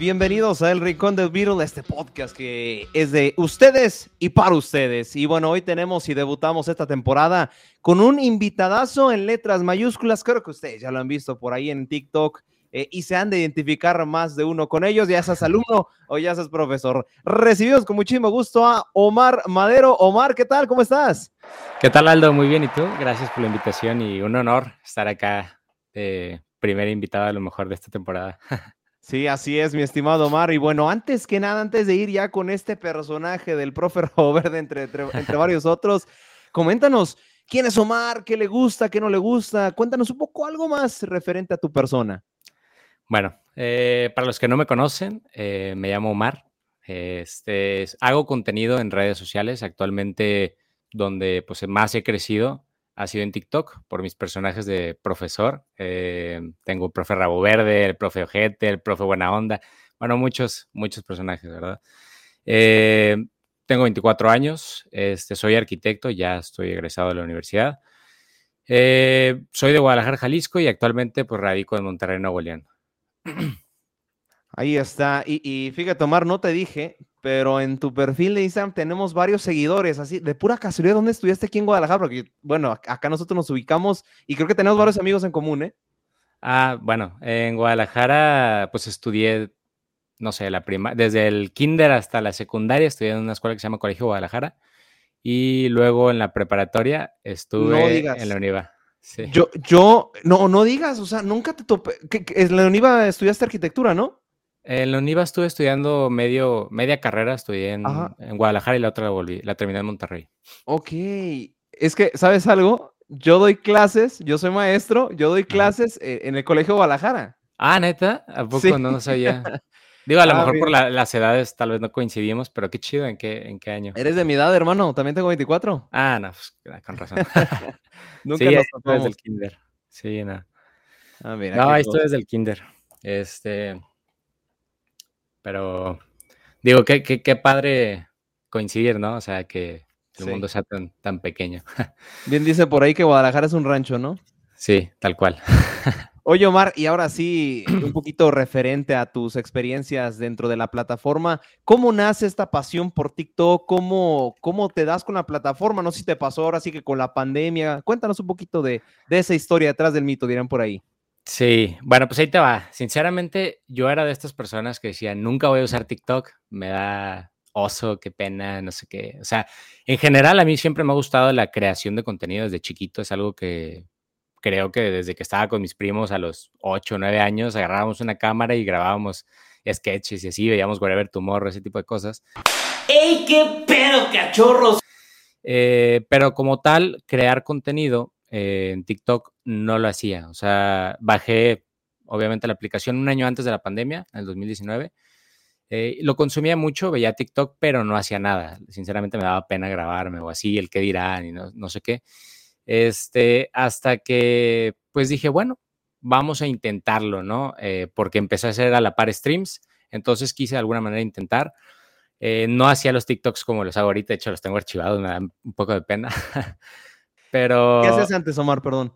bienvenidos a El Rincón del Beatle, este podcast que es de ustedes y para ustedes. Y bueno, hoy tenemos y debutamos esta temporada con un invitadazo en letras mayúsculas. Creo que ustedes ya lo han visto por ahí en TikTok eh, y se han de identificar más de uno con ellos, ya seas alumno o ya seas profesor. Recibimos con muchísimo gusto a Omar Madero. Omar, ¿qué tal? ¿Cómo estás? ¿Qué tal, Aldo? Muy bien. ¿Y tú? Gracias por la invitación y un honor estar acá, eh, primer invitado a lo mejor de esta temporada. Sí, así es, mi estimado Omar. Y bueno, antes que nada, antes de ir ya con este personaje del profe Robert, entre, entre, entre varios otros, coméntanos quién es Omar, qué le gusta, qué no le gusta. Cuéntanos un poco algo más referente a tu persona. Bueno, eh, para los que no me conocen, eh, me llamo Omar. Este, hago contenido en redes sociales. Actualmente, donde pues, más he crecido ha sido en TikTok por mis personajes de profesor. Eh, tengo el profe Rabo Verde, el profe Ojete, el profe Buena Onda. Bueno, muchos, muchos personajes, ¿verdad? tengo 24 años, este, soy arquitecto, ya estoy egresado de la universidad. soy de Guadalajara, Jalisco y actualmente pues radico en Monterrey, Nuevo León. Ahí está. Y, fíjate, Omar, no te dije, pero en tu perfil de Instagram tenemos varios seguidores, así, de pura casualidad, ¿dónde estudiaste aquí en Guadalajara? Porque, bueno, acá nosotros nos ubicamos y creo que tenemos varios amigos en común, ¿eh? Ah, bueno, en Guadalajara, pues estudié, no sé, la prima, desde el kinder hasta la secundaria, estudié en una escuela que se llama Colegio Guadalajara. Y luego en la preparatoria estuve en la UNIVA. Yo, yo, no, no digas, o sea, nunca te topé. en la UNIVA estudiaste arquitectura, ¿no? En la UNIVA estuve estudiando medio, media carrera, estudié en, Guadalajara y la otra la volví, la terminé en Monterrey. Ok, es que, ¿sabes algo? Yo doy clases, yo soy maestro, yo doy clases eh, en el Colegio Guadalajara. Ah, neta, ¿a poco no lo sabía? Digo, a lo ah, mejor por las edades tal vez no coincidimos, pero qué chido, ¿en qué, en qué año? Eres de mi edad, hermano, también tengo 24. Ah, no, pues, con razón. Nunca sí, nos desde el kinder. Sí, no. Ah, mira, no, esto es desde el kinder. Este, pero digo, qué, qué, qué padre coincidir, ¿no? O sea, que el mundo sea tan, tan pequeño. Bien dice por ahí que Guadalajara es un rancho, ¿no? Sí, tal cual. Oye, Omar, y ahora sí, un poquito referente a tus experiencias dentro de la plataforma, ¿cómo nace esta pasión por TikTok? ¿Cómo, cómo te das con la plataforma? No sé si te pasó ahora sí que con la pandemia. Cuéntanos un poquito de, esa historia detrás del mito, dirán por ahí. Sí, bueno, pues ahí te va. Sinceramente, yo era de estas personas que decían, nunca voy a usar TikTok, me da oso, qué pena, no sé qué. O sea, en general a mí siempre me ha gustado la creación de contenido desde chiquito, es algo que creo que desde que estaba con mis primos a los 8 o 9 años, agarrábamos una cámara y grabábamos sketches y así, veíamos Whatever Tomorrow, ese tipo de cosas. ¡Ey, qué pedo, cachorros! Eh, pero como tal, crear contenido eh, en TikTok no lo hacía. O sea, bajé, obviamente, la aplicación un año antes de la pandemia, en el 2019. Eh, lo consumía mucho, veía TikTok, pero no hacía nada. Sinceramente me daba pena grabarme o así, el qué dirán y no, no sé qué. Este, hasta que pues dije, bueno, vamos a intentarlo, ¿no? Eh, porque empecé a hacer a la par streams, entonces quise de alguna manera intentar. No hacía los TikToks como los hago ahorita, de hecho los tengo archivados, me da un poco de pena. Pero... ¿Qué haces antes, Omar? Perdón.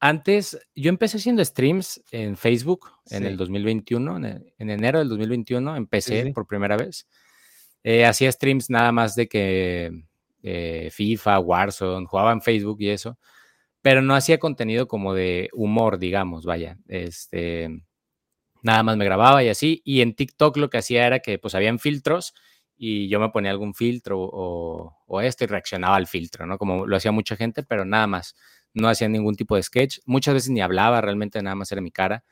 Antes, yo empecé haciendo streams en Facebook en el 2021, en, enero del 2021 empecé por primera vez. Eh, hacía streams nada más de que eh, FIFA, Warzone, jugaba en Facebook y eso, pero no hacía contenido como de humor, digamos, vaya. Este, nada más me grababa y así. Y en TikTok lo que hacía era que pues habían filtros y yo me ponía algún filtro o, esto y reaccionaba al filtro, ¿no? Como lo hacía mucha gente, pero nada más. No hacía ningún tipo de sketch. Muchas veces ni hablaba, realmente nada más era mi cara.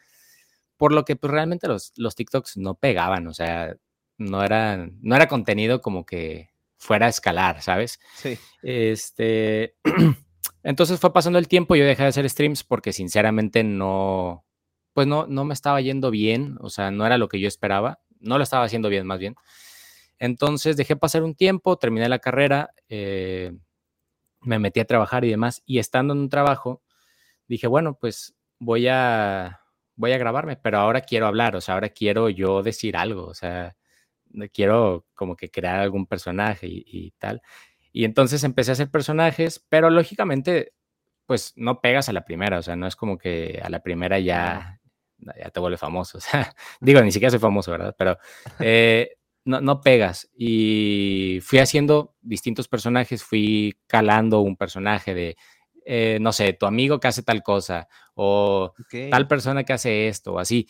Por lo que pues realmente los, los TikToks no pegaban, o sea, no era, no era contenido como que fuera a escalar, ¿sabes? Sí. Este, entonces fue pasando el tiempo, yo dejé de hacer streams porque sinceramente no, pues no, no me estaba yendo bien, o sea, no era lo que yo esperaba, no lo estaba haciendo bien más bien. Entonces dejé pasar un tiempo, terminé la carrera, eh, me metí a trabajar y demás, y estando en un trabajo, dije, bueno, pues voy a, voy a grabarme, pero ahora quiero hablar, o sea, ahora quiero yo decir algo, o sea, quiero como que crear algún personaje y, tal. Y entonces empecé a hacer personajes, pero lógicamente, pues no pegas a la primera, o sea, no es como que a la primera ya, ya te vuelve famoso. O sea, digo, ni siquiera soy famoso, ¿verdad? Pero eh, no, no pegas. Y fui haciendo distintos personajes, fui calando un personaje de, eh, no sé, tu amigo que hace tal cosa, o tal persona que hace esto, o así.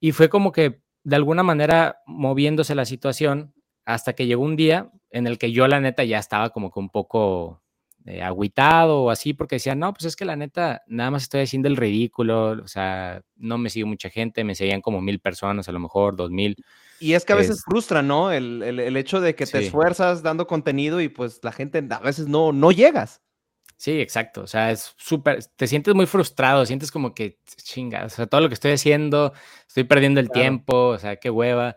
Y fue como que de alguna manera moviéndose la situación hasta que llegó un día en el que yo la neta ya estaba como que un poco eh, agüitado o así, porque decía, no, pues es que la neta, nada más estoy haciendo el ridículo, o sea, no me sigue mucha gente, me seguían como mil personas, a lo mejor dos mil. Y es que a veces frustra, ¿no? El, el, hecho de que te esfuerzas dando contenido y pues la gente a veces no, no llegas. Sí, exacto. O sea, es súper, te sientes muy frustrado, sientes como que, chinga, o sea, todo lo que estoy haciendo, estoy perdiendo el tiempo, o sea, qué hueva.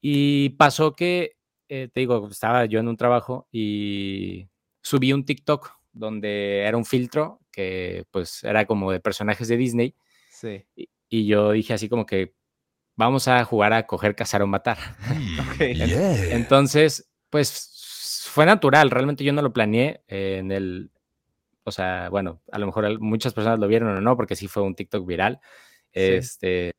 Y pasó que, eh, te digo, estaba yo en un trabajo y subí un TikTok donde era un filtro que pues era como de personajes de Disney. Sí. Y, yo dije así como que vamos a jugar a coger, cazar o matar. Okay. Entonces, pues fue natural, realmente yo no lo planeé en el, o sea, bueno, a lo mejor muchas personas lo vieron o no, porque sí fue un TikTok viral, este,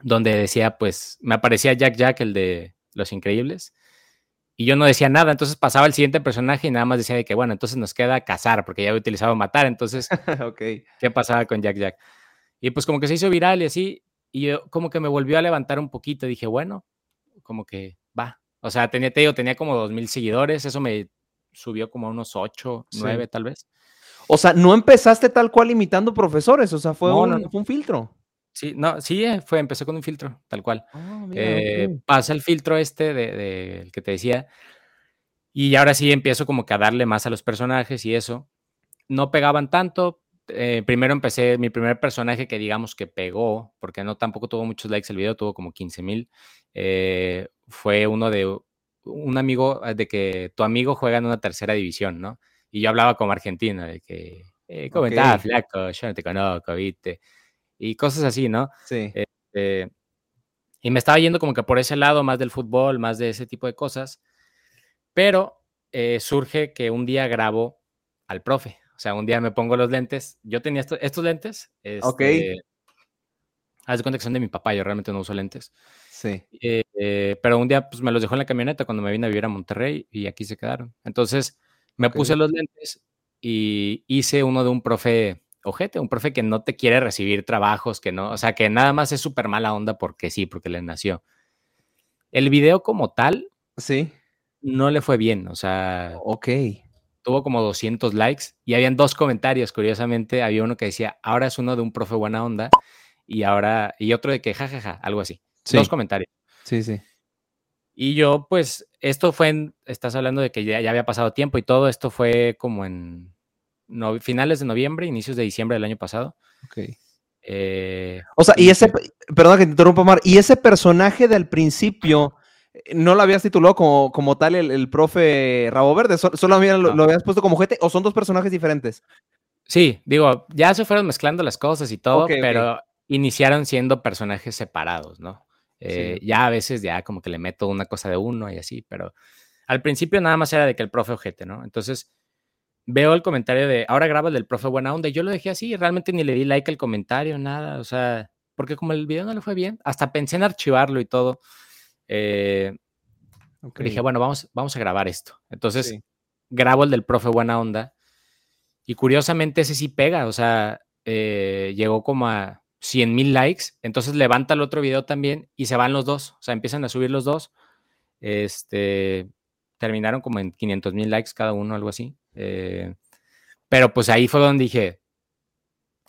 donde decía, pues, me aparecía Jack Jack, el de Los Increíbles, y yo no decía nada, entonces pasaba el siguiente personaje y nada más decía de que, bueno, entonces nos queda cazar, porque ya había utilizado matar, entonces, okay. ¿qué pasaba con Jack Jack? Y pues como que se hizo viral y así, y yo como que me volvió a levantar un poquito, dije, bueno, como que va. O sea, tenía, te digo, tenía como dos mil seguidores, eso me subió como a unos ocho, nueve tal vez. O sea, no empezaste tal cual imitando profesores, o sea, fue, un, fue un filtro. Sí, no, sí, eh, fue, empezó con un filtro, tal cual. Ah, eh, pasa el filtro este de, que te decía, y ahora sí empiezo como que a darle más a los personajes y eso. No pegaban tanto. Eh, primero empecé, mi primer personaje que digamos que pegó, porque no tampoco tuvo muchos likes el video, tuvo como 15 mil. fue uno de un amigo, de que tu amigo juega en una tercera división, ¿no? Y yo hablaba como argentino, de que, ¿cómo estás, flaco? Yo no te conozco, ¿viste? Y cosas así, ¿no? Sí. Este, y me estaba yendo como que por ese lado, más del fútbol, más de ese tipo de cosas. Pero eh, surge que un día grabo al profe. O sea, un día me pongo los lentes. Yo tenía estos lentes. ok. Este, haz de cuenta que son de mi papá, yo realmente no uso lentes. Sí. Eh, eh, pero un día pues me los dejó en la camioneta cuando me vine a vivir a Monterrey y aquí se quedaron. Entonces me puse los lentes y hice uno de un profe ojete, un profe que no te quiere recibir trabajos, que no, o sea, que nada más es súper mala onda porque sí, porque le nació. El video como tal, sí, no le fue bien, o sea, ok. Tuvo como 200 likes y habían dos comentarios, curiosamente, había uno que decía, ahora es uno de un profe buena onda y ahora, y otro de que jajaja, algo así. Dos comentarios. Sí, sí. Y yo, pues, esto fue en, estás hablando de que ya, ya había pasado tiempo y todo, esto fue como en finales de noviembre, inicios de diciembre del año pasado. Ok. Eh, o sea, y ese, perdón que te interrumpa, Mar, y ese personaje del principio, eh, ¿no lo habías titulado como, como tal el, profe Rabo Verde? ¿Solo, lo, habías puesto como gente o son dos personajes diferentes? Sí, digo, ya se fueron mezclando las cosas y todo, pero iniciaron siendo personajes separados, ¿no? Eh, ya a veces ya como que le meto una cosa de uno y así, pero al principio nada más era de que el profe ojete, ¿no? Entonces, veo el comentario de ahora graba el del profe buena onda y yo lo dejé así, realmente ni le di like al comentario, nada, o sea, porque como el video no le fue bien, hasta pensé en archivarlo y todo. Eh, Dije, bueno, vamos, vamos a grabar esto. Entonces, grabo el del profe buena onda y curiosamente ese sí pega, o sea, eh, llegó como a 100 mil likes, entonces levanta el otro video también y se van los dos, o sea, empiezan a subir los dos. Este, terminaron como en 500 mil likes cada uno, algo así. Eh, pero pues ahí fue donde dije,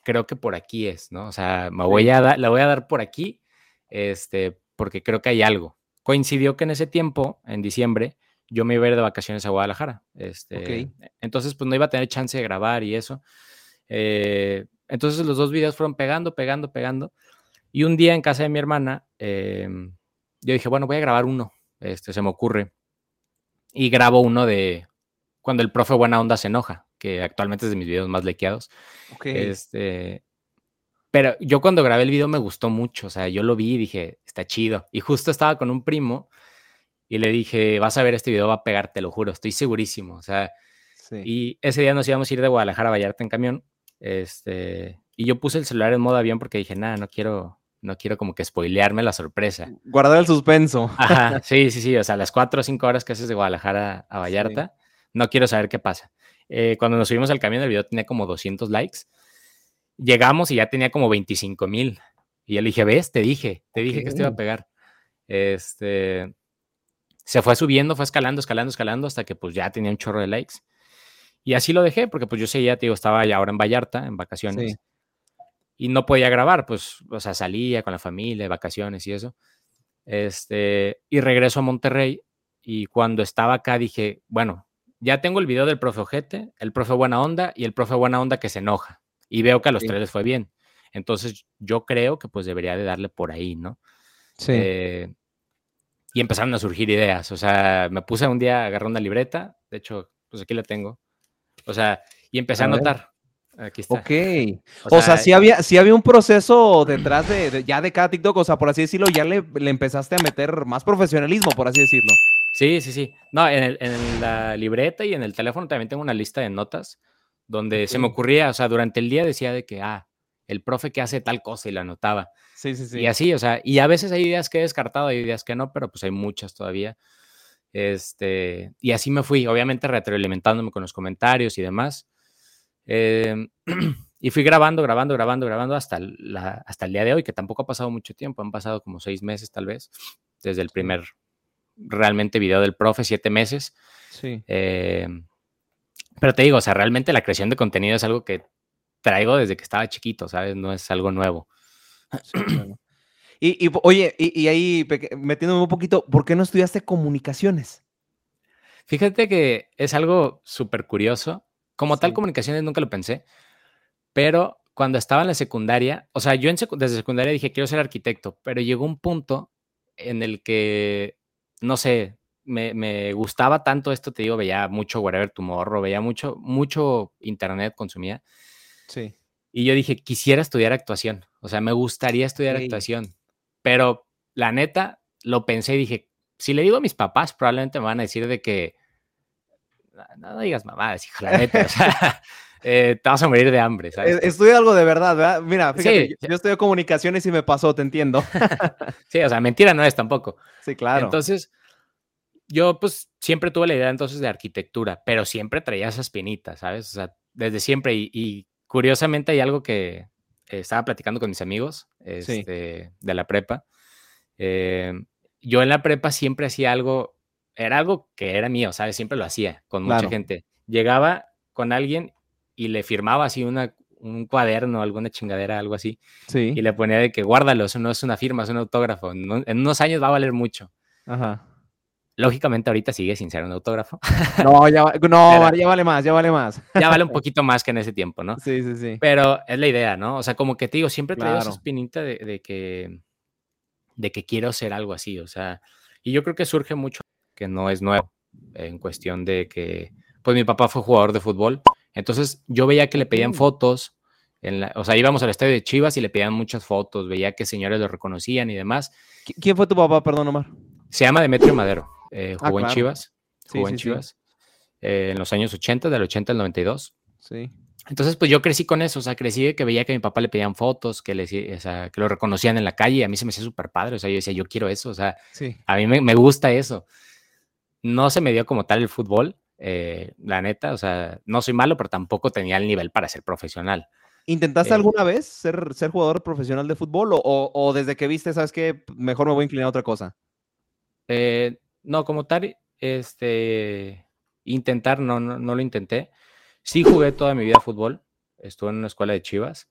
creo que por aquí es, ¿no? O sea, me voy a la voy a dar por aquí, este, porque creo que hay algo. Coincidió que en ese tiempo, en diciembre, yo me iba a ir de vacaciones a Guadalajara. Este, Entonces, pues no iba a tener chance de grabar y eso. Eh, entonces los dos videos fueron pegando, pegando, pegando. Y un día en casa de mi hermana, em, yo dije, bueno, voy a grabar uno. Este, se me ocurre. Y grabo uno de cuando el profe Buena Onda se enoja, que actualmente es de mis videos más lequeados. Este, pero yo cuando grabé el video me gustó mucho, o sea, yo lo vi y dije, está chido. Y justo estaba con un primo y le dije, vas a ver este video, va a pegar, te lo juro, estoy segurísimo. O sea, y ese día nos íbamos a ir de Guadalajara a Vallarta en camión. Este, y yo puse el celular en modo avión porque dije, nada, no quiero, no quiero como que spoilearme la sorpresa. Guardar el suspenso. Ajá, sí, sí, sí, o sea, las cuatro o cinco horas que haces de Guadalajara a Vallarta, no quiero saber qué pasa. Eh, cuando nos subimos al camión, el video tenía como 200 likes. Llegamos y ya tenía como 25 mil. Y yo le dije, ves, te dije, te dije que esto iba a pegar. Este, se fue subiendo, fue escalando, escalando, escalando, hasta que pues ya tenía un chorro de likes. Y así lo dejé, porque pues yo seguía, te digo, estaba ya ahora en Vallarta, en vacaciones. Y no podía grabar, pues, o sea, salía con la familia, vacaciones y eso. Este, y regreso a Monterrey. Y cuando estaba acá dije, bueno, ya tengo el video del profe Ojete, el profe Buena Onda y el profe Buena Onda que se enoja. Y veo que a los tres les fue bien. Entonces yo creo que pues debería de darle por ahí, ¿no? Sí. Eh, y empezaron a surgir ideas. O sea, me puse un día, agarré una libreta, de hecho, pues aquí la tengo. O sea, y empecé a, anotar. Aquí está. Ok. O, sea, sí había, sí había un proceso detrás de, ya de cada TikTok, o sea, por así decirlo, ya le, le, empezaste a meter más profesionalismo, por así decirlo. Sí, sí, sí. No, en, en, la libreta y en el teléfono también tengo una lista de notas donde se me ocurría, o sea, durante el día decía de que, ah, el profe que hace tal cosa y la anotaba. Sí, sí, sí. Y así, o sea, y a veces hay ideas que he descartado, hay ideas que no, pero pues hay muchas todavía. Este, y así me fui, obviamente retroalimentándome con los comentarios y demás. Em, y fui grabando, grabando, grabando, grabando hasta, la, hasta el día de hoy, que tampoco ha pasado mucho tiempo, han pasado como seis meses tal vez, desde el primer realmente video del profe, siete meses. Sí. Em, pero te digo, o sea, realmente la creación de contenido es algo que traigo desde que estaba chiquito, ¿sabes? No es algo nuevo. y, oye, y, ahí metiéndome un poquito, ¿por qué no estudiaste comunicaciones? Fíjate que es algo súper curioso. Como tal, comunicaciones nunca lo pensé, pero cuando estaba en la secundaria, o sea, yo en desde secundaria dije, quiero ser arquitecto, pero llegó un punto en el que, no sé, me, me, gustaba tanto esto, te digo, veía mucho Whatever Tomorrow, veía mucho, mucho internet, consumía, Sí. Y yo dije, quisiera estudiar actuación. O sea, me gustaría estudiar actuación. Pero la neta, lo pensé y dije, si le digo a mis papás, probablemente me van a decir de que, no, digas mamadas, hija, la neta. o sea, eh, te vas a morir de hambre, ¿sabes? Estudio algo de verdad, ¿verdad? Mira, fíjate, yo, yo estudio comunicaciones y me pasó, te entiendo. sí, o sea, mentira no es tampoco. Sí, claro. Entonces, yo pues siempre tuve la idea entonces de arquitectura, pero siempre traía esas pinitas, ¿sabes? O sea, desde siempre y Curiosamente hay algo que estaba platicando con mis amigos este, de la prepa. Em, yo en la prepa siempre hacía algo, era algo que era mío, ¿sabes? Siempre lo hacía con mucha gente. Llegaba con alguien y le firmaba así una, un cuaderno, alguna chingadera, algo así. Sí. Y le ponía de que guárdalo, eso no es una firma, es un autógrafo. en unos años va a valer mucho. Ajá. Lógicamente ahorita sigue sin ser un autógrafo. No, ya, no, ya vale más, ya vale más. Ya vale un poquito más que en ese tiempo, ¿no? Sí, sí, sí. Pero es la idea, ¿no? O sea, como que te digo, siempre traigo esa espinita de, que, de que quiero ser algo así, o sea, y yo creo que surge mucho que no es nuevo en cuestión de que, pues mi papá fue jugador de fútbol, entonces yo veía que le pedían fotos, en la, o sea, íbamos al estadio de Chivas y le pedían muchas fotos, veía que señores lo reconocían y demás. ¿Quién fue tu papá, perdón, Omar? Se llama Demetrio Madero. Eh, ah, jugó en Chivas. Jugó en Chivas. Eh, en los años 80, del 80 al 92. Sí. Entonces, pues yo crecí con eso, o sea, crecí de que veía que a mi papá le pedían fotos, que, le, o sea, que lo reconocían en la calle, y a mí se me hacía súper padre, o sea, yo decía, yo quiero eso, o sea, a mí me, gusta eso. No se me dio como tal el fútbol, eh, la neta, o sea, no soy malo, pero tampoco tenía el nivel para ser profesional. ¿Intentaste alguna vez ser, ser jugador profesional de fútbol o, o, desde que viste, sabes que mejor me voy a inclinar a otra cosa? Eh, no, como tal, este, intentar, no, no, lo intenté. Sí jugué toda mi vida fútbol, estuve en una escuela de Chivas,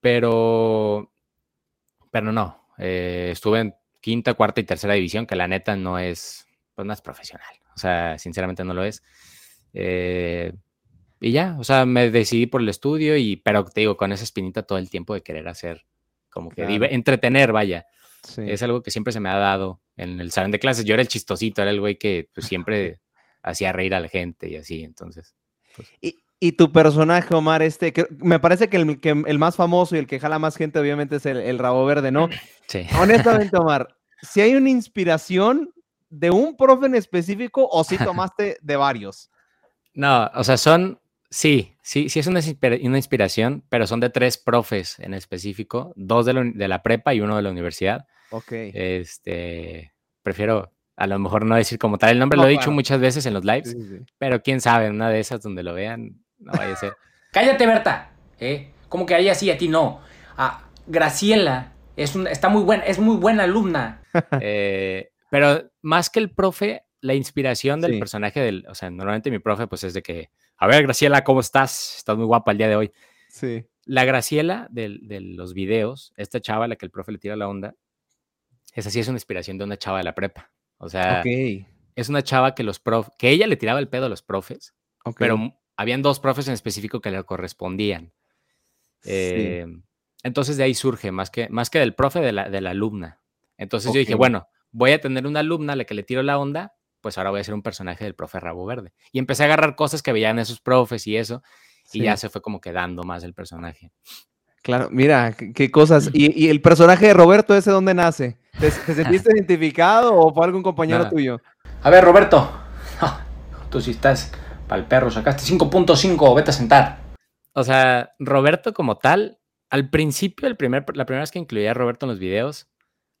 pero, pero no, eh, estuve en quinta, cuarta y tercera división, que la neta no es, pues no es profesional, o sea, sinceramente no lo es. Eh, y ya, o sea, me decidí por el estudio y, pero te digo, con esa espinita todo el tiempo de querer hacer, como que entretener, vaya. Es algo que siempre se me ha dado en el salón de clases. Yo era el chistosito, era el güey que pues, siempre hacía reír a la gente y así, entonces. Pues. Y, tu personaje, Omar, este, que me parece que el, que el, más famoso y el que jala más gente, obviamente, es el, rabo verde, ¿no? Sí. Honestamente, Omar, si hay una inspiración de un profe en específico o si tomaste de varios. No, o sea, son, Sí, sí, sí es una, inspiración, pero son de tres profes en específico, dos de la, de la, prepa y uno de la universidad. Ok. Este, prefiero a lo mejor no decir como tal el nombre, lo he dicho muchas veces en los lives, pero quién sabe, una de esas donde lo vean, no vaya a ser. Cállate, Berta. ¿Eh? Como que ahí así, a ti no. Ah, Graciela es un, está muy buena, es muy buena alumna. Eh, pero más que el profe, la inspiración del personaje del, o sea, normalmente mi profe pues es de que, a ver, Graciela, ¿cómo estás? Estás muy guapa el día de hoy. Sí. La Graciela de, de los videos, esta chava a la que el profe le tira la onda, esa sí es una inspiración de una chava de la prepa. O sea, es una chava que los prof, que ella le tiraba el pedo a los profes, pero habían dos profes en específico que le correspondían. Eh, entonces de ahí surge, más que, más que del profe, de la, de la alumna. Entonces yo dije, bueno, voy a tener una alumna a la que le tiro la onda, pues ahora voy a ser un personaje del profe Rabo Verde. Y empecé a agarrar cosas que veían esos profes y eso, y ya se fue como quedando más el personaje. Claro, mira, qué cosas. ¿Y, el personaje de Roberto ese dónde nace? ¿Te, sentiste identificado o fue algún compañero tuyo? A ver, Roberto, tú sí estás para el perro, sacaste 5.5, vete a sentar. O sea, Roberto como tal, al principio, el primer, la primera vez que incluía a Roberto en los videos,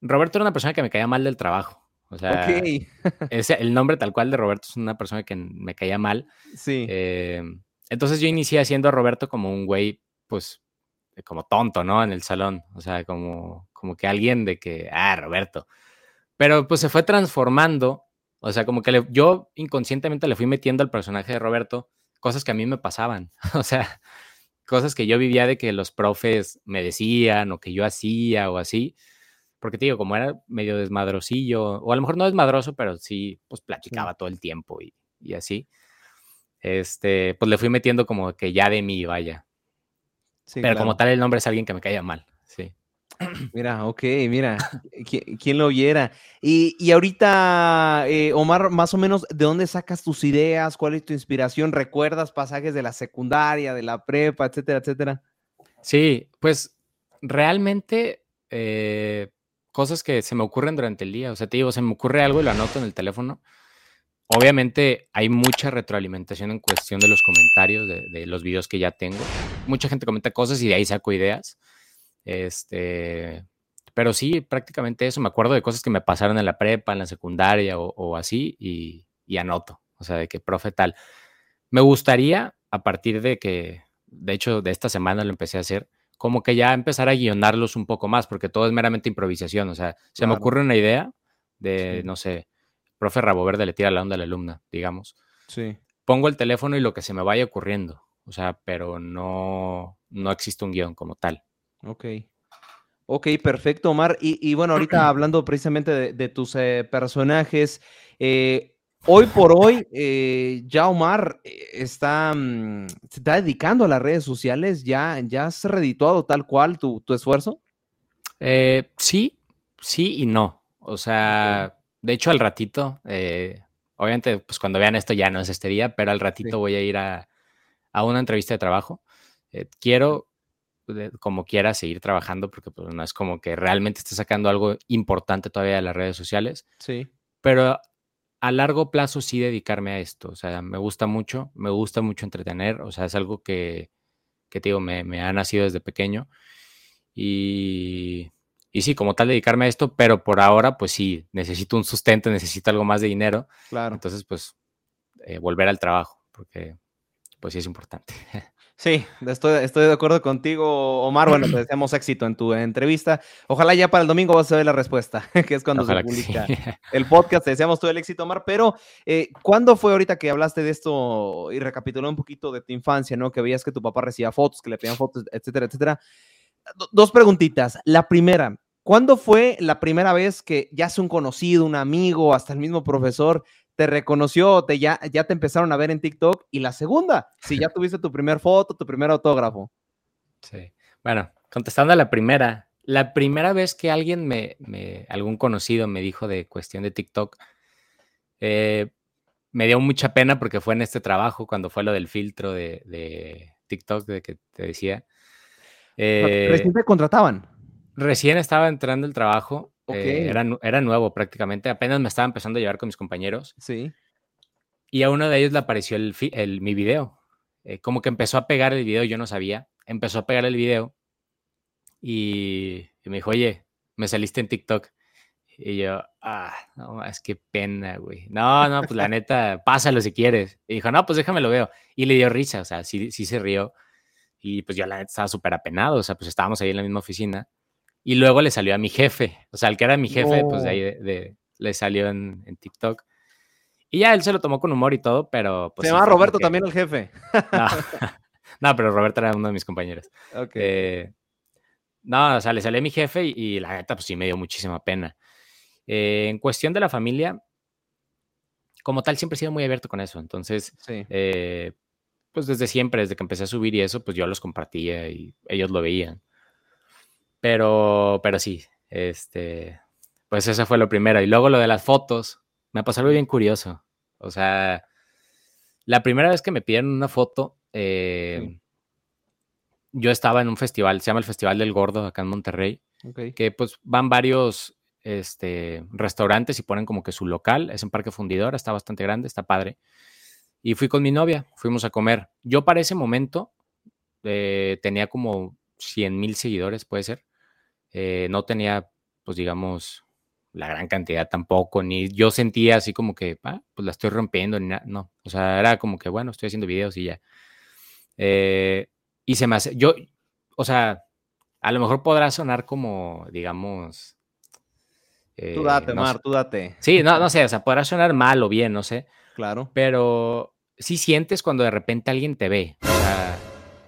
Roberto era una persona que me caía mal del trabajo. O sea, ese, el nombre tal cual de Roberto es una persona que me caía mal. Sí. Eh, entonces yo inicié haciendo a Roberto como un güey, pues, como tonto, ¿no? En el salón. O sea, como, como que alguien de que, ah, Roberto. Pero pues se fue transformando. O sea, como que yo inconscientemente le fui metiendo al personaje de Roberto cosas que a mí me pasaban. o sea, cosas que yo vivía de que los profes me decían o que yo hacía o así porque te digo, como era medio desmadrosillo, o a lo mejor no desmadroso, pero sí, pues platicaba todo el tiempo y, y, así, este, pues le fui metiendo como que ya de mí, vaya. pero como tal el nombre es alguien que me caía mal, sí. Mira, ok, mira, ¿quién lo oyera? Y, y ahorita, eh, Omar, más o menos, ¿de dónde sacas tus ideas? ¿Cuál es tu inspiración? ¿Recuerdas pasajes de la secundaria, de la prepa, etcétera, etcétera? Sí, pues realmente eh, cosas que se me ocurren durante el día. O sea, te digo, se me ocurre algo y lo anoto en el teléfono. Obviamente hay mucha retroalimentación en cuestión de los comentarios de, los videos que ya tengo. Mucha gente comenta cosas y de ahí saco ideas. Este, pero sí, prácticamente eso. Me acuerdo de cosas que me pasaron en la prepa, en la secundaria o, así y, y, anoto. O sea, de que profe tal. Me gustaría, a partir de que, de hecho, de esta semana lo empecé a hacer, como que ya empezar a guionarlos un poco más, porque todo es meramente improvisación. O sea, se me ocurre una idea de, no sé, profe Rabo Verde le tira la onda a la alumna, digamos. Sí. Pongo el teléfono y lo que se me vaya ocurriendo. O sea, pero no, no existe un guion como tal. Ok. Ok, perfecto, Omar. Y, bueno, ahorita hablando precisamente de, tus eh, personajes, eh, Hoy por hoy, eh, ya Omar eh, está, mm, se está dedicando a las redes sociales. ¿Ya, ya has redituado tal cual tu, esfuerzo? Eh, sí, sí y no. O sea, de hecho, al ratito, obviamente, pues cuando vean esto ya no es este día, pero al ratito voy a ir a, una entrevista de trabajo. quiero, como quiera, seguir trabajando porque pues, no es como que realmente esté sacando algo importante todavía de las redes sociales. Sí. Pero a largo plazo sí dedicarme a esto. O sea, me gusta mucho, me gusta mucho entretener. O sea, es algo que, que te digo, me, me ha nacido desde pequeño. Y, y sí, como tal, dedicarme a esto, pero por ahora, pues sí, necesito un sustento, necesito algo más de dinero. Claro. Entonces, pues, eh, volver al trabajo, porque pues sí es importante. Sí, estoy, estoy de acuerdo contigo, Omar. Bueno, te deseamos éxito en tu entrevista. Ojalá ya para el domingo vas a ver la respuesta, que es cuando se publica el podcast. Te deseamos todo el éxito, Omar. Pero, eh, ¿cuándo fue ahorita que hablaste de esto y recapituló un poquito de tu infancia, ¿no? Que veías que tu papá recibía fotos, que le pedían fotos, etcétera, etcétera. dos preguntitas. La primera, ¿cuándo fue la primera vez que ya sea un conocido, un amigo, hasta el mismo profesor, te reconoció, te ya, ya te empezaron a ver en TikTok. Y la segunda, si ya tuviste tu primer foto, tu primer autógrafo. Sí. Bueno, contestando a la primera, la primera vez que alguien me, algún conocido me dijo de cuestión de TikTok, eh, me dio mucha pena porque fue en este trabajo, cuando fue lo del filtro de, TikTok, de que te decía. Eh, ¿Recién te contrataban? Recién estaba entrando el trabajo eh, era, nuevo prácticamente. Apenas me estaba empezando a llevar con mis compañeros. Sí. Y a uno de ellos le apareció el, mi video. eh, como que empezó a pegar el video, yo no sabía, empezó a pegar el video y, me dijo, oye, me saliste en TikTok. Y yo, ah, no, es que pena, güey. No, no, pues la neta, pásalo si quieres. Y dijo, no, pues déjame lo veo. Y le dio risa, o sea, sí, sí se rió. Y pues yo la neta estaba súper apenado, o sea, pues estábamos ahí en la misma oficina. Y luego le salió a mi jefe, o sea, el que era mi jefe, pues de ahí de, le salió en, en, TikTok. Y ya él se lo tomó con humor y todo, pero... Pues, se llama Roberto también el jefe. No, pero Roberto era uno de mis compañeros. Ok. Eh, no, o sea, le salió a mi jefe y, la neta, pues sí me dio muchísima pena. Eh, en cuestión de la familia, como tal, siempre he sido muy abierto con eso. Entonces, eh, pues desde siempre, desde que empecé a subir y eso, pues yo los compartía y ellos lo veían. Pero, pero sí, este, pues eso fue lo primero. Y luego lo de las fotos, me pasó algo bien curioso. O sea, la primera vez que me pidieron una foto, eh, yo estaba en un festival, se llama el Festival del Gordo acá en Monterrey, que pues van varios este, restaurantes y ponen como que su local, es en Parque Fundidor, está bastante grande, está padre. Y fui con mi novia, fuimos a comer. Yo para ese momento eh, tenía como 100 mil seguidores, puede ser. Eh, no tenía, pues digamos, la gran cantidad tampoco, ni yo sentía así como que, ah, pues la estoy rompiendo, ni nada, no. O sea, era como que, bueno, estoy haciendo videos y ya. Eh, y se me hace, yo, o sea, a lo mejor podrá sonar como, digamos... tú date, eh, Mar, tú date. Sí, no, no sé, o sea, podrá sonar mal o bien, no sé. Claro. Pero sí sientes cuando de repente alguien te ve.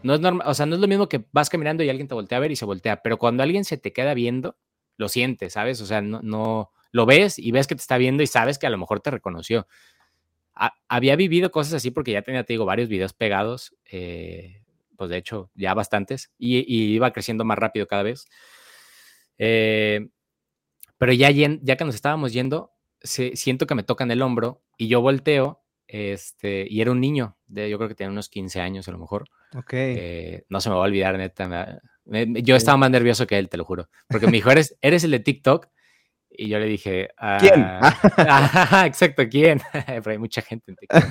No es normal, o sea, no es lo mismo que vas caminando y alguien te voltea a ver y se voltea, pero cuando alguien se te queda viendo, lo sientes, ¿sabes? O sea, no, no lo ves y ves que te está viendo y sabes que a lo mejor te reconoció. había vivido cosas así porque ya tenía, te digo, varios videos pegados, eh, pues de hecho, ya bastantes, y, iba creciendo más rápido cada vez. Eh, pero ya, ya que nos estábamos yendo, siento que me tocan el hombro y yo volteo, este, y era un niño, de, yo creo que tenía unos 15 años a lo mejor. Ok. Eh, no se me va a olvidar, neta. Yo estaba más nervioso que él, te lo juro. Porque me dijo, ¿eres, eres el de TikTok? Y yo le dije, ¿quién? Ah, exacto, ¿quién? Pero hay mucha gente en TikTok.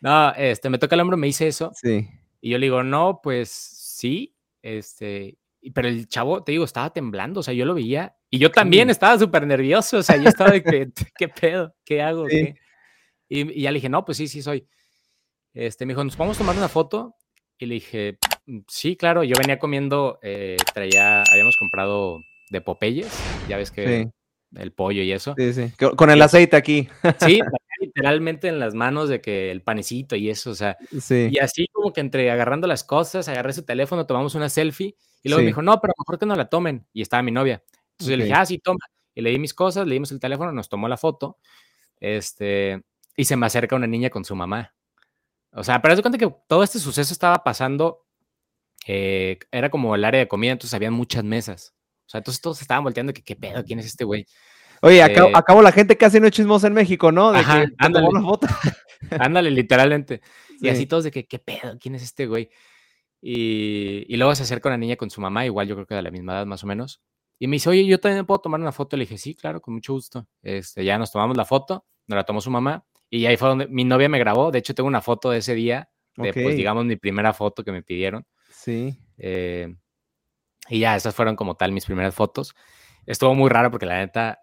No, este, me toca el hombro, me dice eso. Sí. Y yo le digo, no, pues sí, este, pero el chavo, te digo, estaba temblando, o sea, yo lo veía y yo también estaba súper nervioso, o sea, yo estaba de que, ¿qué pedo? ¿Qué hago? Y, y, ya le dije, no, pues sí, sí soy. Este, me dijo, ¿nos podemos tomar una foto? Y le dije, Mm, sí, claro, yo venía comiendo, eh, traía, habíamos comprado de Popeyes, ya ves que el pollo y eso. Sí, sí, con el aceite aquí. Sí, literalmente en las manos de que el panecito y eso, o sea, y así como que entre agarrando las cosas, agarré su teléfono, tomamos una selfie y luego me dijo, no, pero mejor que no la tomen y estaba mi novia. Entonces le dije, ah, sí, toma. Y le di mis cosas, le dimos el teléfono, nos tomó la foto, este, y se me acerca una niña con su mamá. O sea, pero de cuenta que todo este suceso estaba pasando eh, era como el área de comida, entonces había muchas mesas. O sea, entonces todos estaban volteando que qué pedo, ¿quién es este güey? Oye, eh, acabo, la gente casi no es chismosa en México, ¿no? De que ándale. ándale, literalmente. Y así todos de que qué pedo, ¿quién es este güey? Y, y, luego se acerca una niña con su mamá, igual yo creo que de la misma edad más o menos. Y me dice, oye, yo también puedo tomar una foto. Le dije, sí, claro, con mucho gusto. Este, ya nos tomamos la foto, nos la tomó su mamá. Y ahí fue donde mi novia me grabó. De hecho, tengo una foto de ese día, de, pues, digamos, mi primera foto que me pidieron. Sí. Eh, y ya, esas fueron como tal mis primeras fotos. Estuvo muy raro porque la neta,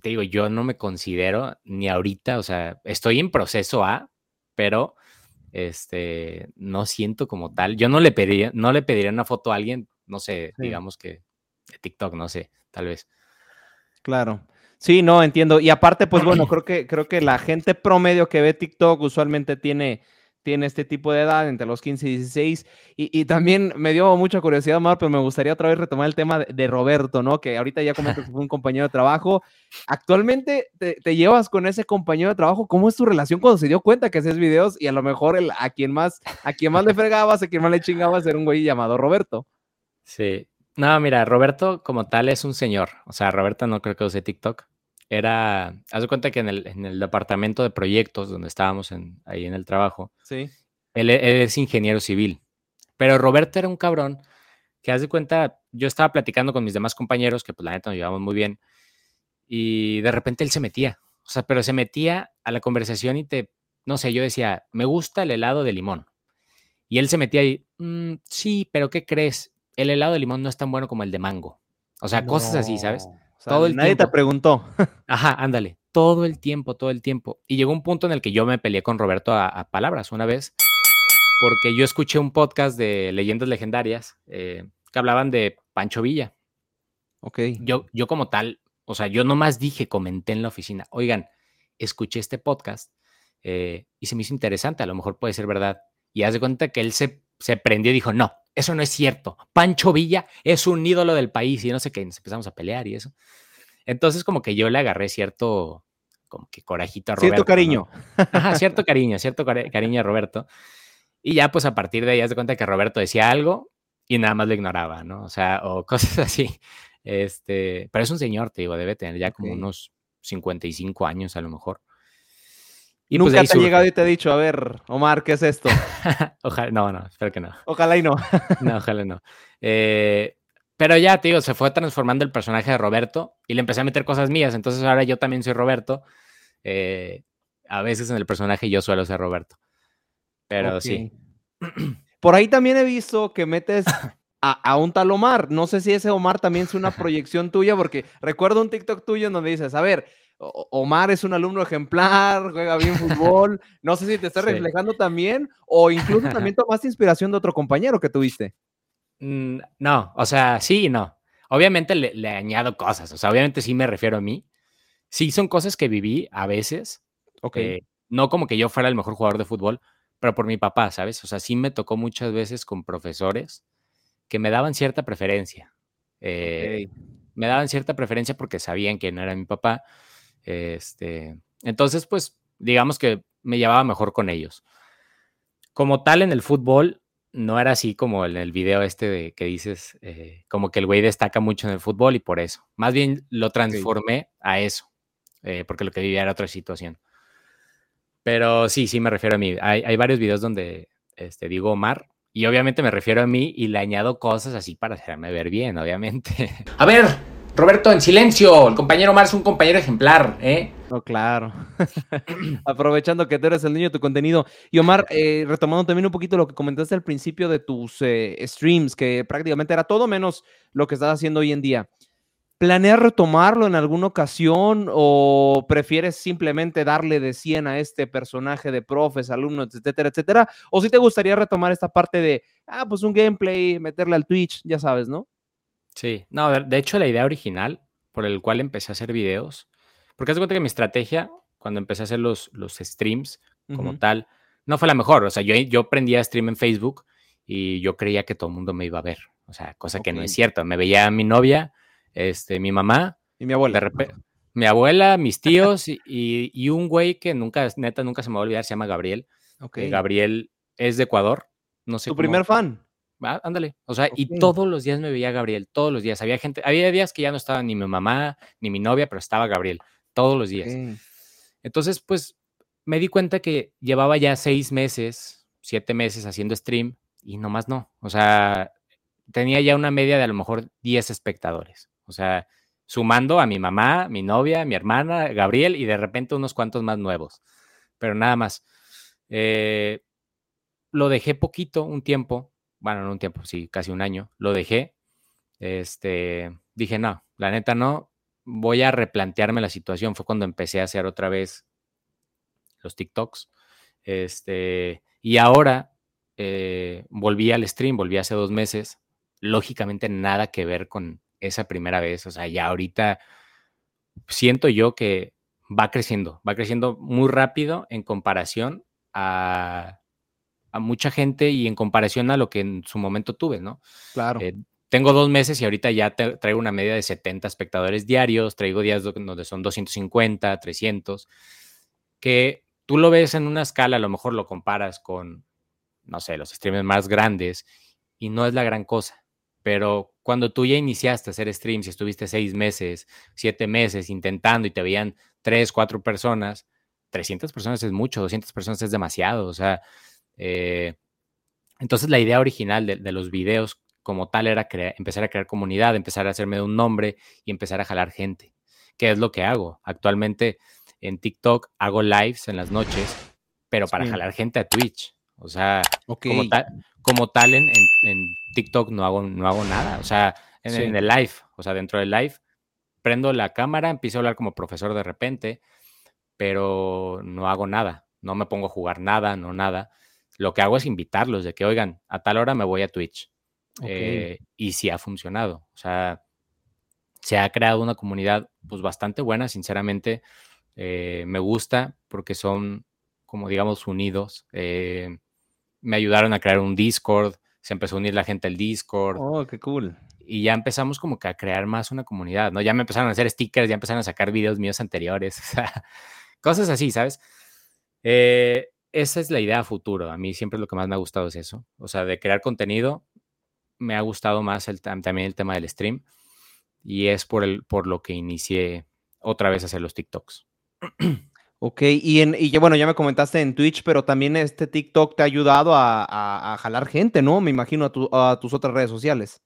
te digo, yo no me considero ni ahorita, o sea, estoy en proceso A, pero este, no siento como tal. Yo no le pediría, no le pediría una foto a alguien, no sé, digamos que de TikTok, no sé, tal vez. Claro. Sí, no, entiendo. Y aparte, pues bueno, creo que, creo que la gente promedio que ve TikTok usualmente tiene tiene este tipo de edad, entre los 15 y 16. Y, también me dio mucha curiosidad, Mar, pero me gustaría otra vez retomar el tema de, Roberto, ¿no? Que ahorita ya comenté que fue un compañero de trabajo. Actualmente te, llevas con ese compañero de trabajo. ¿Cómo es tu relación cuando se dio cuenta que haces videos y a lo mejor el, a quien más a quien más le fregabas, a quien más le chingabas era un güey llamado Roberto? Sí. No, mira, Roberto como tal es un señor. O sea, Roberto no creo que use TikTok era, haz de cuenta que en el, en el, departamento de proyectos donde estábamos en, ahí en el trabajo, sí. él, es ingeniero civil, pero Roberto era un cabrón que haz de cuenta, yo estaba platicando con mis demás compañeros, que pues la neta nos llevamos muy bien, y de repente él se metía, o sea, pero se metía a la conversación y te, no sé, yo decía, me gusta el helado de limón. Y él se metía ahí, mm, sí, pero ¿qué crees? El helado de limón no es tan bueno como el de mango. O sea, cosas así, ¿sabes? todo el nadie te preguntó. Ajá, ándale. Todo el tiempo, todo el tiempo. Y llegó un punto en el que yo me peleé con Roberto a, palabras una vez, porque yo escuché un podcast de leyendas legendarias eh, que hablaban de Pancho Villa. Ok. Yo, yo como tal, o sea, yo nomás dije, comenté en la oficina, oigan, escuché este podcast eh, y se me hizo interesante, a lo mejor puede ser verdad. Y haz de cuenta que él se, se prendió y dijo, no, eso no es cierto. Pancho Villa es un ídolo del país y no sé qué, nos empezamos a pelear y eso. Entonces como que yo le agarré cierto, como que corajito a Roberto. Cierto cariño. Ajá, cierto cariño, cierto cariño a Roberto. Y ya pues a partir de ahí haz de cuenta que Roberto decía algo y nada más lo ignoraba, ¿no? O sea, o cosas así. Este, pero es un señor, te digo, debe tener ya como unos 55 años a lo mejor. Y pues, Nunca te ha llegado y te ha dicho, a ver, Omar, ¿qué es esto? ojalá, no, no, espero que no. Ojalá y no. no, ojalá no. Eh, pero ya, te digo, se fue transformando el personaje de Roberto y le empecé a meter cosas mías. Entonces ahora yo también soy Roberto. Eh, a veces en el personaje yo suelo ser Roberto. Pero sí. Por ahí también he visto que metes a, un tal Omar. No sé si ese Omar también es una proyección tuya, porque recuerdo un TikTok tuyo en donde dices, a ver, Omar es un alumno ejemplar, juega bien fútbol. No sé si te está reflejando también o incluso también tomaste inspiración de otro compañero que tuviste. Mm, no, o sea, sí y no. Obviamente le, añado cosas, o sea, obviamente sí me refiero a mí. Sí, son cosas que viví a veces. Ok. Eh, no como que yo fuera el mejor jugador de fútbol, pero por mi papá, ¿sabes? O sea, sí me tocó muchas veces con profesores que me daban cierta preferencia. Eh, me daban cierta preferencia porque sabían que no era mi papá. Este, entonces, pues, digamos que me llevaba mejor con ellos. Como tal, en el fútbol, no era así como en el video este de que dices, eh, como que el güey destaca mucho en el fútbol y por eso. Más bien lo transformé a eso, eh, porque lo que vivía era otra situación. Pero sí, sí me refiero a mí. Hay, hay varios videos donde este, digo Omar y obviamente me refiero a mí y le añado cosas así para hacerme ver bien, obviamente. A ver, Roberto, en silencio. El compañero Omar es un compañero ejemplar, ¿eh? No, claro. Aprovechando que tú eres el niño de tu contenido. Y Omar, eh, retomando también un poquito lo que comentaste al principio de tus eh, streams, que prácticamente era todo menos lo que estás haciendo hoy en día. ¿Planeas retomarlo en alguna ocasión o prefieres simplemente darle de 100 a este personaje de profes, alumnos, etcétera, etcétera? ¿O si te gustaría retomar esta parte de, ah, pues un gameplay, meterle al Twitch, ya sabes, ¿no? Sí, no, de hecho la idea original por el cual empecé a hacer videos, porque haz cuenta que mi estrategia cuando empecé a hacer los, los streams como tal, no fue la mejor. O sea, yo, yo prendía stream en Facebook y yo creía que todo el mundo me iba a ver. O sea, cosa que no es cierto. Me veía a mi novia este, mi mamá. Y mi abuela. De mi abuela, mis tíos y, un güey que nunca, neta, nunca se me va a olvidar, se llama Gabriel. Okay. Gabriel es de Ecuador. No sé. ¿Tu primer fan? Ah, ándale. O sea, y todos los días me veía Gabriel, todos los días. Había gente, había días que ya no estaba ni mi mamá, ni mi novia, pero estaba Gabriel, todos los días. Entonces, pues, me di cuenta que llevaba ya seis meses, siete meses haciendo stream y nomás no. O sea, tenía ya una media de a lo mejor 10 espectadores. O sea, sumando a mi mamá, mi novia, mi hermana, Gabriel y de repente unos cuantos más nuevos. Pero nada más. Eh, lo dejé poquito, un tiempo. Bueno, no un tiempo, sí, casi un año. Lo dejé. Este, dije, no, la neta no. Voy a replantearme la situación. Fue cuando empecé a hacer otra vez los TikToks. Este, y ahora eh, volví al stream, volví hace dos meses. Lógicamente nada que ver con, esa primera vez. O sea, ya ahorita siento yo que va creciendo, va creciendo muy rápido en comparación a, mucha gente y en comparación a lo que en su momento tuve, ¿no? Claro. Eh, tengo dos meses y ahorita ya traigo una media de 70 espectadores diarios, traigo días donde son 250, 300, que tú lo ves en una escala, a lo mejor lo comparas con, no sé, los streamers más grandes y no es la gran cosa. Pero cuando tú ya iniciaste a hacer streams y estuviste seis meses, siete meses intentando y te veían tres, cuatro personas, 300 personas es mucho, 200 personas es demasiado. O sea, eh, entonces la idea original de, los videos como tal era empezar a crear comunidad, empezar a hacerme un nombre y empezar a jalar gente, que es lo que hago. Actualmente en TikTok hago lives en las noches, pero para jalar gente a Twitch. O sea, como, tal, como tal en, TikTok no hago, no hago nada. O sea, en, el live, o sea, dentro del live, prendo la cámara, empiezo a hablar como profesor de repente, pero no hago nada. No me pongo a jugar nada, no nada. Lo que hago es invitarlos de que, oigan, a tal hora me voy a Twitch. Eh, y sí ha funcionado. O sea, se ha creado una comunidad pues bastante buena, sinceramente. Eh, me gusta porque son, como digamos, unidos. Eh, me ayudaron a crear un Discord, se empezó a unir la gente al Discord. Oh, qué cool. Y ya empezamos como que a crear más una comunidad, ¿no? Ya me empezaron a hacer stickers, ya empezaron a sacar videos míos anteriores, o sea, cosas así, ¿sabes? Eh, esa es la idea futuro. A mí siempre lo que más me ha gustado es eso. O sea, de crear contenido, me ha gustado más el, también el tema del stream. Y es por, el, por lo que inicié otra vez a hacer los TikToks. Ok, y, en, y bueno, ya me comentaste en Twitch, pero también este TikTok te ha ayudado a, jalar gente, ¿no? Me imagino a, a, tus otras redes sociales.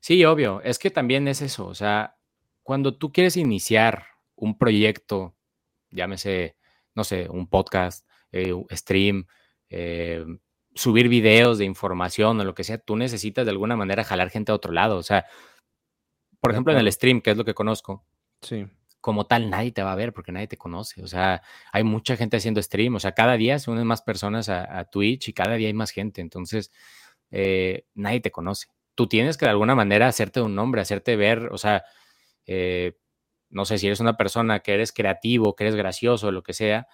Sí, obvio, es que también es eso, o sea, cuando tú quieres iniciar un proyecto, llámese, no sé, un podcast, eh, stream, eh, subir videos de información o lo que sea, tú necesitas de alguna manera jalar gente a otro lado, o sea, por ejemplo, en el stream, que es lo que conozco. Sí como tal nadie te va a ver porque nadie te conoce. O sea, hay mucha gente haciendo stream. O sea, cada día se unen más personas a, Twitch y cada día hay más gente. Entonces, eh, nadie te conoce. Tú tienes que de alguna manera hacerte un nombre, hacerte ver, o sea, eh, no sé si eres una persona que eres creativo, que eres gracioso, lo que sea.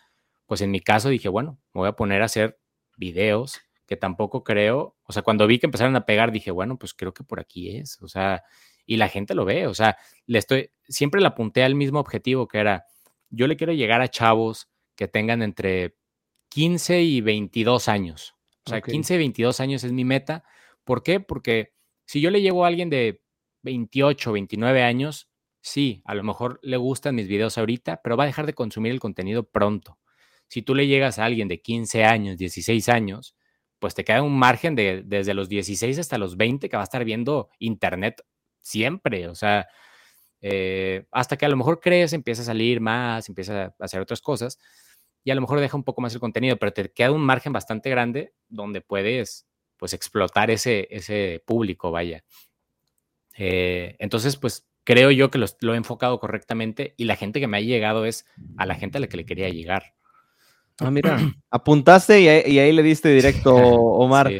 Pues en mi caso dije, bueno, me voy a poner a hacer videos que tampoco creo. O sea, cuando vi que empezaron a pegar, dije, bueno, pues creo que por aquí es. O sea, y la gente lo ve, o sea, le estoy, siempre le apunté al mismo objetivo que era, yo le quiero llegar a chavos que tengan entre 15 y 22 años. O sea, 15 y 22 años es mi meta. ¿Por qué? Porque si yo le llego a alguien de 28, 29 años, sí, a lo mejor le gustan mis videos ahorita, pero va a dejar de consumir el contenido pronto. Si tú le llegas a alguien de 15 años, 16 años, pues te queda un margen de desde los 16 hasta los 20 que va a estar viendo internet siempre, o sea, eh, hasta que a lo mejor crees, empieza a salir más, empieza a hacer otras cosas y a lo mejor deja un poco más el contenido, pero te queda un margen bastante grande donde puedes pues explotar ese, ese público, vaya. Eh, entonces, pues creo yo que lo, he enfocado correctamente y la gente que me ha llegado es a la gente a la que le quería llegar. Ah, mira, apuntaste y, ahí le diste directo, Omar.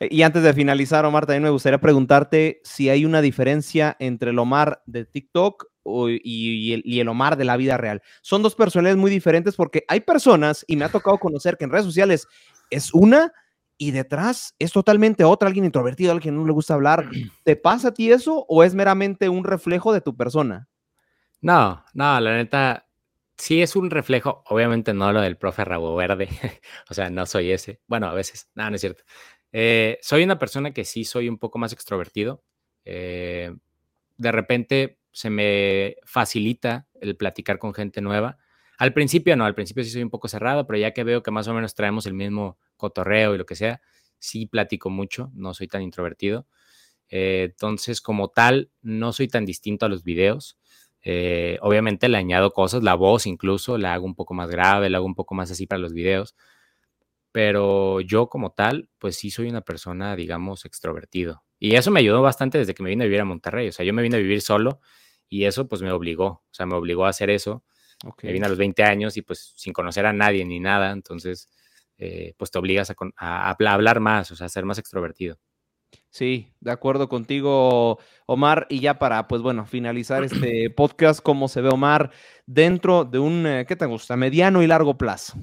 Y antes de finalizar, Omar, también me gustaría preguntarte si hay una diferencia entre el Omar de TikTok y, el, Omar de la vida real. Son dos personalidades muy diferentes porque hay personas, y me ha tocado conocer que en redes sociales es una y detrás es totalmente otra, alguien introvertido, alguien que no le gusta hablar. ¿Te pasa a ti eso o es meramente un reflejo de tu persona? No, no, la neta, sí es un reflejo, obviamente no lo del profe Rabo Verde, o sea, no soy ese. Bueno, a veces, no, no es cierto. Eh, soy una persona que sí soy un poco más extrovertido. Eh, de repente se me facilita el platicar con gente nueva. Al principio no, al principio sí soy un poco cerrado, pero ya que veo que más o menos traemos el mismo cotorreo y lo que sea, sí platico mucho, no soy tan introvertido. Eh, entonces, como tal, no soy tan distinto a los videos. Obviamente le añado cosas, la voz incluso, la hago un poco más grave, la hago un poco más así para los videos, pero yo como tal, pues sí soy una persona, digamos, extrovertido. Y eso me ayudó bastante desde que me vine a vivir a Monterrey. O sea, yo me vine a vivir solo y eso pues me obligó, o sea, me obligó a hacer eso. Me vine a los 20 años y pues sin conocer a nadie ni nada, entonces eh, pues te obligas a, a, hablar más, o sea, a ser más extrovertido. Sí, de acuerdo contigo, Omar. Y ya para, pues bueno, finalizar este podcast, ¿cómo se ve Omar dentro de un, eh, ¿qué te gusta? Mediano y largo plazo.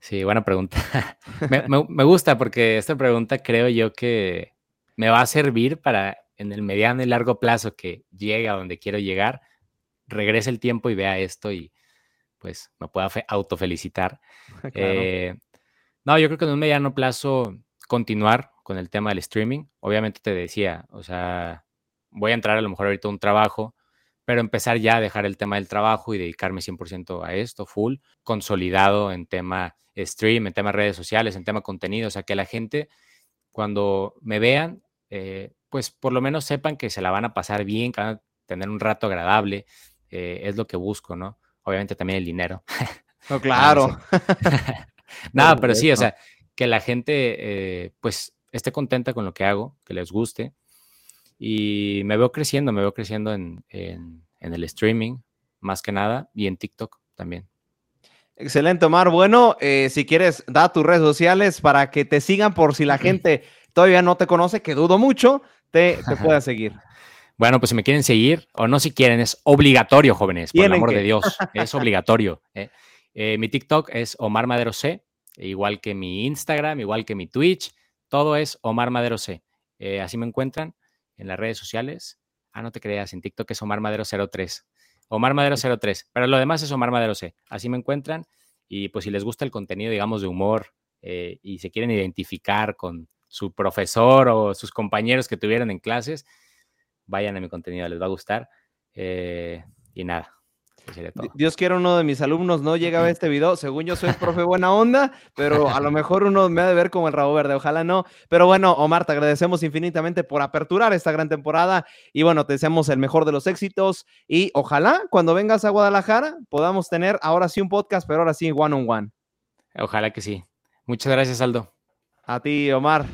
Sí, buena pregunta. me, gusta porque esta pregunta creo yo que me va a servir para en el mediano y largo plazo que llegue a donde quiero llegar, regrese el tiempo y vea esto y pues me pueda autofelicitar. Eh, no, yo creo que en un mediano plazo continuar con el tema del streaming. Obviamente te decía, o sea, voy a entrar a lo mejor ahorita a un trabajo, pero empezar ya a dejar el tema del trabajo y dedicarme 100% a esto, full, consolidado en tema stream, en temas redes sociales, en tema contenido, o sea, que la gente cuando me vean, eh, pues por lo menos sepan que se la van a pasar bien, que van a tener un rato agradable, eh, es lo que busco, ¿no? Obviamente también el dinero. No, claro. no, pero sí, o sea, que la gente eh, pues esté contenta con lo que hago, que les guste. Y me veo creciendo, me veo creciendo en, el streaming, más que nada, y en TikTok también. Excelente, Omar. Bueno, eh, si quieres, da tus redes sociales para que te sigan por si la gente todavía no te conoce, que dudo mucho, te, te pueda seguir. Bueno, pues si me quieren seguir, o no si quieren, es obligatorio, jóvenes, por el amor de Dios, es obligatorio. ¿eh? Eh, mi TikTok es Omar Madero C, igual que mi Instagram, igual que mi Twitch, todo es Omar Madero C. Eh, así me encuentran en las redes sociales. Ah, no te creas, en TikTok es Omar Madero 03. Omar Madero 03, pero lo demás es Omar Madero C. Así me encuentran y pues si les gusta el contenido, digamos, de humor y se quieren identificar con su profesor o sus compañeros que tuvieron en clases, vayan a mi contenido, les va a gustar. Eh, y nada. Dios quiera uno de mis alumnos no llega a ver este video. Según yo soy profe buena onda, pero a lo mejor uno me ha de ver como el rabo verde. Ojalá no. Pero bueno, Omar, te agradecemos infinitamente por aperturar esta gran temporada. Y bueno, te deseamos el mejor de los éxitos. Y ojalá cuando vengas a Guadalajara podamos tener ahora sí un podcast, pero ahora sí one on one. Ojalá que sí. Muchas gracias, Aldo. A ti, Omar.